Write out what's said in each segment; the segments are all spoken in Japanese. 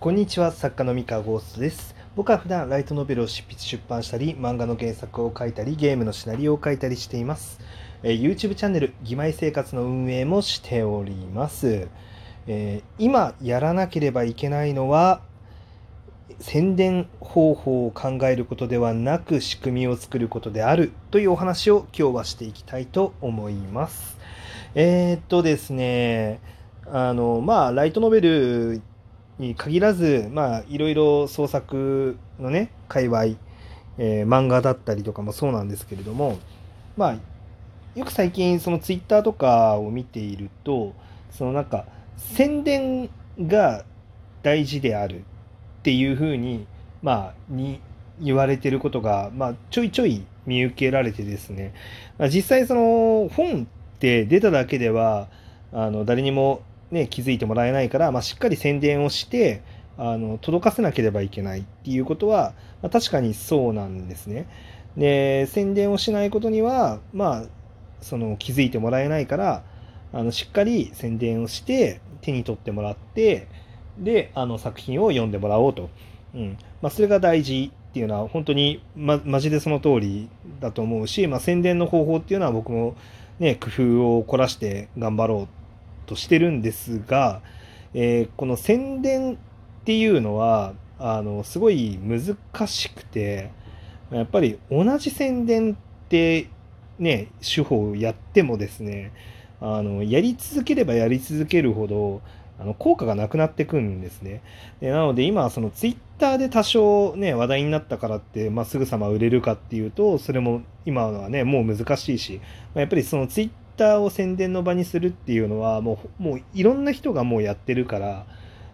こんにちは作家の三河ゴーストです。僕は普段ライトノベルを執筆出版したり漫画の原作を書いたりゲームのシナリオを書いたりしています、えー YouTube チャンネル「義妹生活」の運営もしております、えー今やらなければいけないのは宣伝方法を考えることではなく仕組みを作ることであるというお話を今日はしていきたいと思います。えーっとですねあのまあライトノベルに限らずまあいろいろ創作のね界隈、えー漫画だったりとかもそうなんですけれどもまあよく最近そのツイッターとかを見ているとそのなんか宣伝が大事であるっていうふうにまあに言われてることが、まあ、ちょいちょい見受けられてですね、まあ、実際その本って出ただけではあの誰にも、ね、気づいてもらえないから、まあ、しっかり宣伝をしてあの届かせなければいけないっていうことは、まあ、確かにそうなんですね。で宣伝をしないことにはまあその気づいてもらえないからあのしっかり宣伝をして手に取ってもらってであの作品を読んでもらおうと、うんまあ、それが大事っていうのは本当に、ま、マジでその通りだと思うし、まあ、宣伝の方法っていうのは僕も、ね、工夫を凝らして頑張ろうとしてるんですが、えーこの宣伝っていうのはあのすごい難しくてやっぱり同じ宣伝ってね手法をやってもですねあのやり続ければやり続けるほどあの効果がなくなってくんですね。でなので今そのツイッターで多少ね話題になったからって、まあ、すぐさま売れるかっていうとそれも今のはねもう難しいし、まあやっぱりそのツイッターを宣伝の場にするっていうのはもうもういろんな人がもうやってるから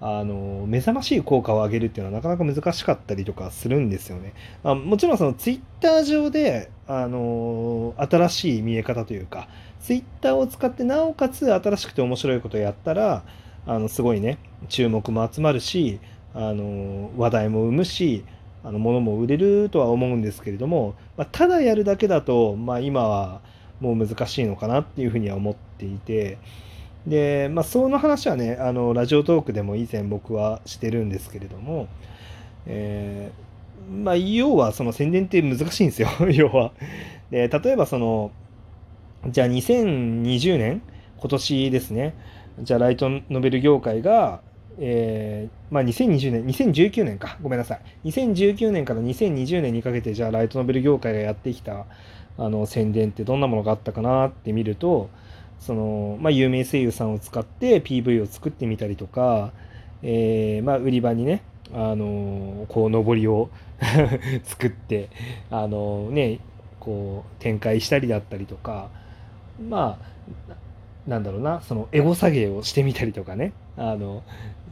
あの目覚ましい効果を上げるっていうのはなかなか難しかったりとかするんですよね。あもちろんそのツイッター上であの新しい見え方というかツイッターを使ってなおかつ新しくて面白いことをやったらあのすごいね注目も集まるしあの話題も生むしあの物も売れるとは思うんですけれども、まあ、ただやるだけだと、まあ、今はもう難しいのかなっていうふうには思っていて。で、まあ、その話はねあのラジオトークでも以前僕はしてるんですけれども、えーまあ、要はその宣伝って難しいんですよ。要は。で例えばそのじゃあ2020年今年ですねじゃあライトノベル業界が、えーまあ、2020年2019年か。ごめんなさい。2019年から2020年にかけてじゃあライトノベル業界がやってきたあの宣伝ってどんなものがあったかなって見るとその、まあ、有名声優さんを使って PV を作ってみたりとか、えーまあ、売り場にねあのこう上りを 作ってあのねこう展開したりだったりとかまあなんだろうなそのエゴ下げをしてみたりとかねあの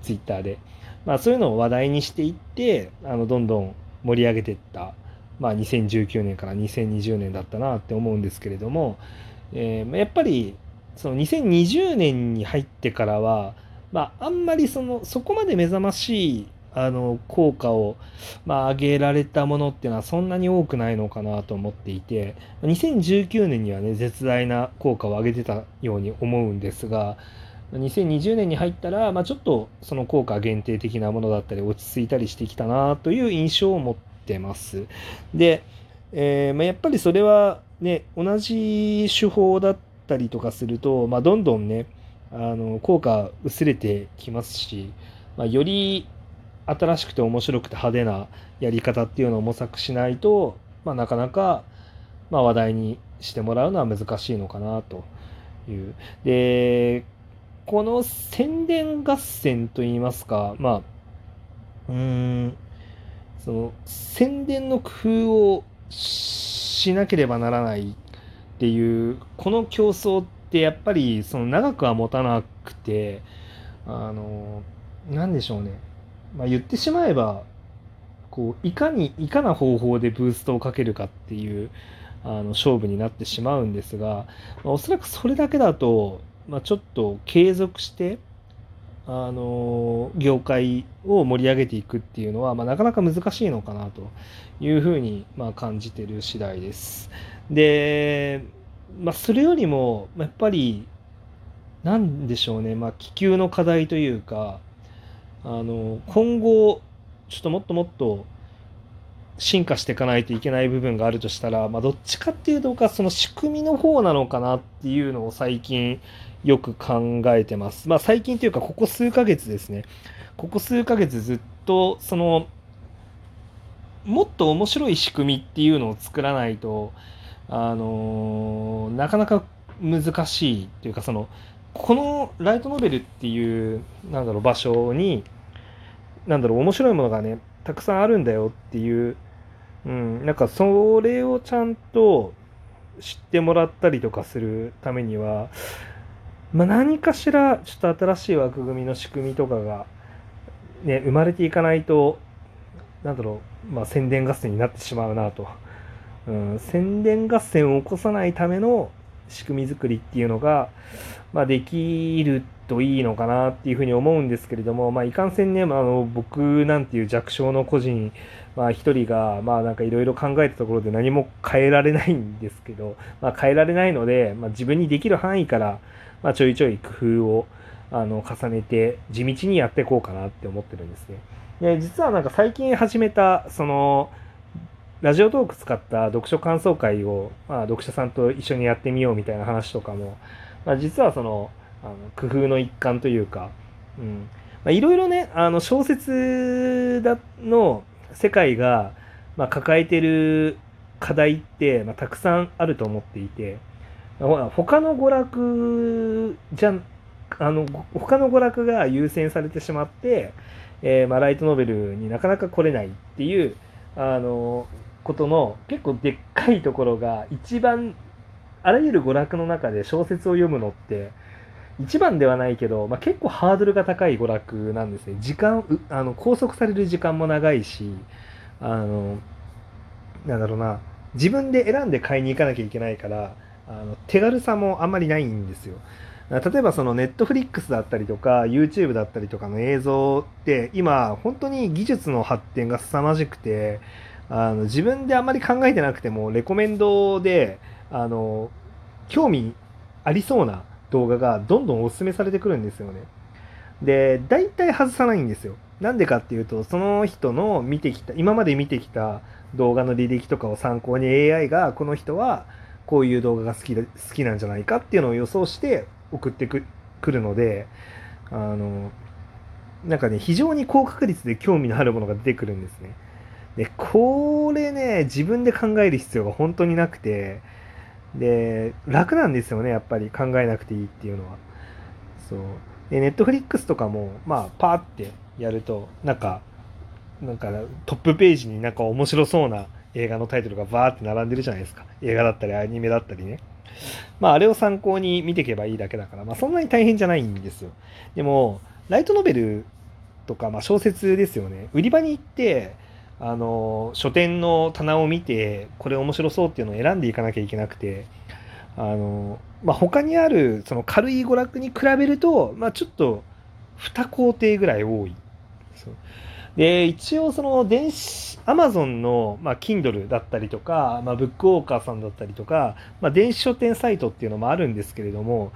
ツイッターで、まあ、そういうのを話題にしていってあのどんどん盛り上げていった、まあ、2019年から2020年だったなって思うんですけれども、えーやっぱりその2020年に入ってからは、まあ、あんまりそのそこまで目覚ましいあの効果を、まあ、上げられたものっていうのはそんなに多くないのかなと思っていて2019年にはね絶大な効果を上げてたように思うんですが2020年に入ったら、まあ、ちょっとその効果限定的なものだったり落ち着いたりしてきたなという印象を持ってます。で、えーまあ、やっぱりそれはね同じ手法だったりとかすると、まあ、どんどんねあの効果薄れてきますし、まあ、より新しくて面白くて派手なやり方っていうのを模索しないと、まあ、なかなか、まあ、話題にしてもらうのは難しいのかなという。でこの宣伝合戦といいますかまあうーんその宣伝の工夫をしなければならないっていうこの競争ってやっぱりその長くは持たなくてあのなんでしょうね。まあ、言ってしまえばこういかにいかな方法でブーストをかけるかっていうあの勝負になってしまうんですが、まあ、おそらくそれだけだと、まあ、ちょっと継続してあの業界を盛り上げていくっていうのは、まあ、なかなか難しいのかなというふうに、まあ、感じてる次第です。で、まあ、それよりもやっぱりなんでしょうね、まあ、気球の課題というかあの今後ちょっともっともっと進化していかないといけない部分があるとしたら、まあ、どっちかっていうと僕はその仕組みの方なのかなっていうのを最近よく考えてます。まあ、最近というかここ数ヶ月ですね。ここ数ヶ月ずっとそのもっと面白い仕組みっていうのを作らないとあのなかなか難しいというかそのこのライトノベルっていうなんだろう場所になんだろう面白いものがねたくさんあるんだよっていううん、なんかそれをちゃんと知ってもらったりとかするためには、まあ、何かしらちょっと新しい枠組みの仕組みとかが、ね、生まれていかないと、なんだろう、まあ、宣伝合戦になってしまうなと。うん、宣伝合戦を起こさないための仕組み作りっていうのが、まあ、できるといいのかなっていうふうに思うんですけれども、まあ、いかんせんね、まあ、あの僕なんていう弱小の個人、まあ、一人が、まあ、なんかいろいろ考えたところで何も変えられないんですけど、まあ、変えられないので、まあ、自分にできる範囲から、まあ、ちょいちょい工夫をあの重ねて地道にやっていこうかなって思ってるんですね。で実はなんか最近始めたそのラジオトーク使った読書感想会を、まあ、読者さんと一緒にやってみようみたいな話とかも、まあ、実はそのあの工夫の一環というか、うんまあ、いろいろねあの小説だの世界が、まあ、抱えてる課題って、まあ、たくさんあると思っていてほら他の娯楽じゃあの他の娯楽が優先されてしまって、えー、まあ、ライトノベルになかなか来れないっていうあのことの結構でっかいところが一番あらゆる娯楽の中で小説を読むのって一番ではないけど、まあ、結構ハードルが高い娯楽なんですね。時間、あの拘束される時間も長いし、あの、なんだろうな、自分で選んで買いに行かなきゃいけないから、あの手軽さもあんまりないんですよ。例えばそのネットフリックスだったりとか YouTube だったりとかの映像って今本当に技術の発展が凄まじくてあの自分であんまり考えてなくてもレコメンドであの興味ありそうな動画がどんどんおすすめされてくるんですよね。で、大体外さないんですよ。なんでかっていうと、その人の見てきた、今まで見てきた動画の履歴とかを参考に AI がこの人はこういう動画が好き好きなんじゃないかっていうのを予想して送ってくるので、あの、なんかね、非常に高確率で興味のあるものが出てくるんですね。で、これね、自分で考える必要が本当になくて、で、楽なんですよね、やっぱり考えなくていいっていうのは。そう。で、ネットフリックスとかも、まあ、パーってやると、なんか、なんかトップページになんか面白そうな映画のタイトルがバーって並んでるじゃないですか。映画だったりアニメだったりね。まあ、あれを参考に見ていけばいいだけだから、まあ、そんなに大変じゃないんですよ。でも、ライトノベルとか、まあ、小説ですよね。売り場に行って、あの書店の棚を見てこれ面白そうっていうのを選んでいかなきゃいけなくてあの、まあ、他にあるその軽い娯楽に比べると、まあ、ちょっと2工程ぐらい多い。で一応その電子アマゾンの、まあ、Kindle だったりとか、まあ、ブックオーカーさんだったりとか、まあ、電子書店サイトっていうのもあるんですけれども、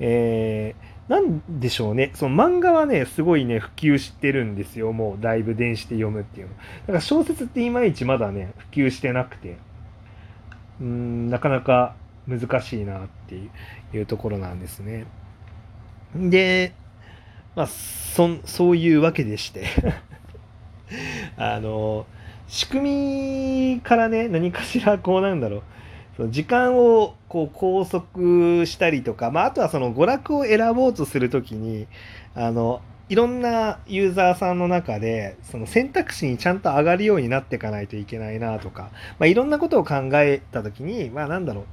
えーなんでしょうね。その漫画はね、すごいね、普及してるんですよ。もう、だいぶ電子で読むっていうの。だから小説っていまいちまだね、普及してなくて、うん、なかなか難しいなっていうところなんですね。で、まあ、そ、そういうわけでして あの、仕組みからね、何かしらこうなんだろう。その時間をこう拘束したりとか、まあ、あとはその娯楽を選ぼうとするときにあのいろんなユーザーさんの中でその選択肢にちゃんと上がるようになっていかないといけないなとか、まあ、いろんなことを考えたときにまあなんだろう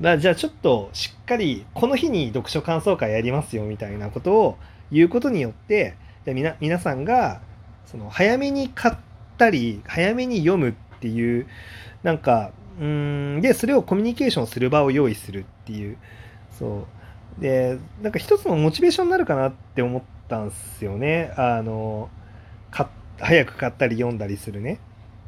まあ、じゃあちょっとしっかりこの日に読書感想会やりますよみたいなことを言うことによってじゃ皆皆さんがその早めに買ってたり早めに読むっていうなんかうんでそれをコミュニケーションする場を用意するっていうそう。でなんか一つのモチベーションになるかなって思ったんすよね。あのか早く買ったり読んだりするね。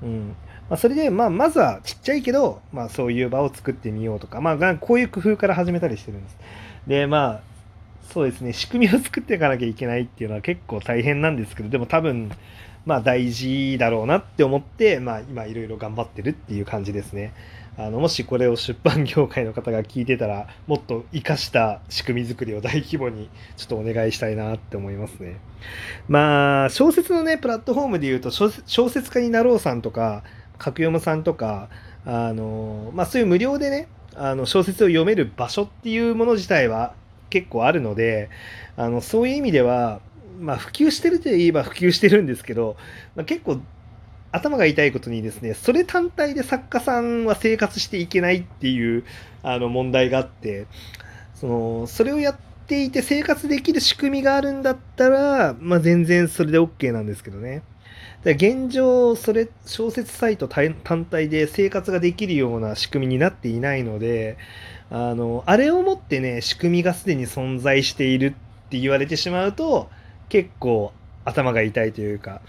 うん。まあ、それで、まあ、まずはちっちゃいけど、まあ、そういう場を作ってみようとか、まあ、こういう工夫から始めたりしてるんです。で、まあ、そうですね、仕組みを作っていかなきゃいけないっていうのは結構大変なんですけど、でも多分、まあ大事だろうなって思って、まあ今いろいろ頑張ってるっていう感じですね。あのもしこれを出版業界の方が聞いてたらもっと活かした仕組み作りを大規模にちょっとお願いしたいなって思いますね。まあ小説のねプラットフォームで言うと小説家になろうさんとか角読さんとかあの、まあ、そういう無料でねあの小説を読める場所っていうもの自体は結構あるのであのそういう意味では、まあ、普及してるといえば普及してるんですけど、まあ、結構頭が痛いことにですね、それ単体で作家さんは生活していけないっていうあの問題があって、その、それをやっていて生活できる仕組みがあるんだったら、まあ全然それで OK なんですけどね。で現状、それ、小説サイト単体で生活ができるような仕組みになっていないので、あの、あれをもってね、仕組みがすでに存在しているって言われてしまうと、結構頭が痛いというか、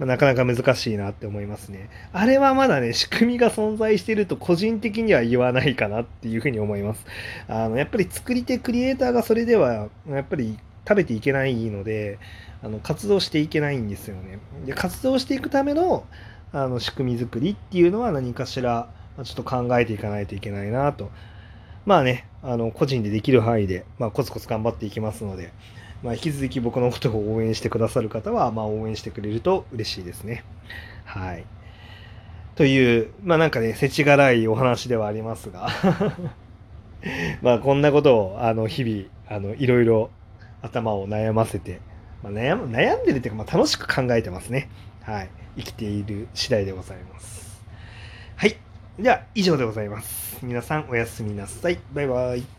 まあ、なかなか難しいなって思いますね。あれはまだね、仕組みが存在してると個人的には言わないかなっていうふうに思います。あの、やっぱり作り手、クリエイターがそれでは、やっぱり食べていけないので、あの活動していけないんですよね。で活動していくためのあの仕組み作りっていうのは何かしらちょっと考えていかないといけないなと。まあね、あの個人でできる範囲で、まあ、コツコツ頑張っていきますので、まあ、引き続き僕のことを応援してくださる方は、まあ、応援してくれると嬉しいですね。はい。という、まあなんかね、世知辛いお話ではありますが まあこんなことを、あの、日々、あの、いろいろ頭を悩ませて、まあ、悩悩んでるっていうか、まあ、楽しく考えてますね。はい。生きている次第でございます。はい。じゃあ、以上でございます。皆さんおやすみなさい。バイバイ。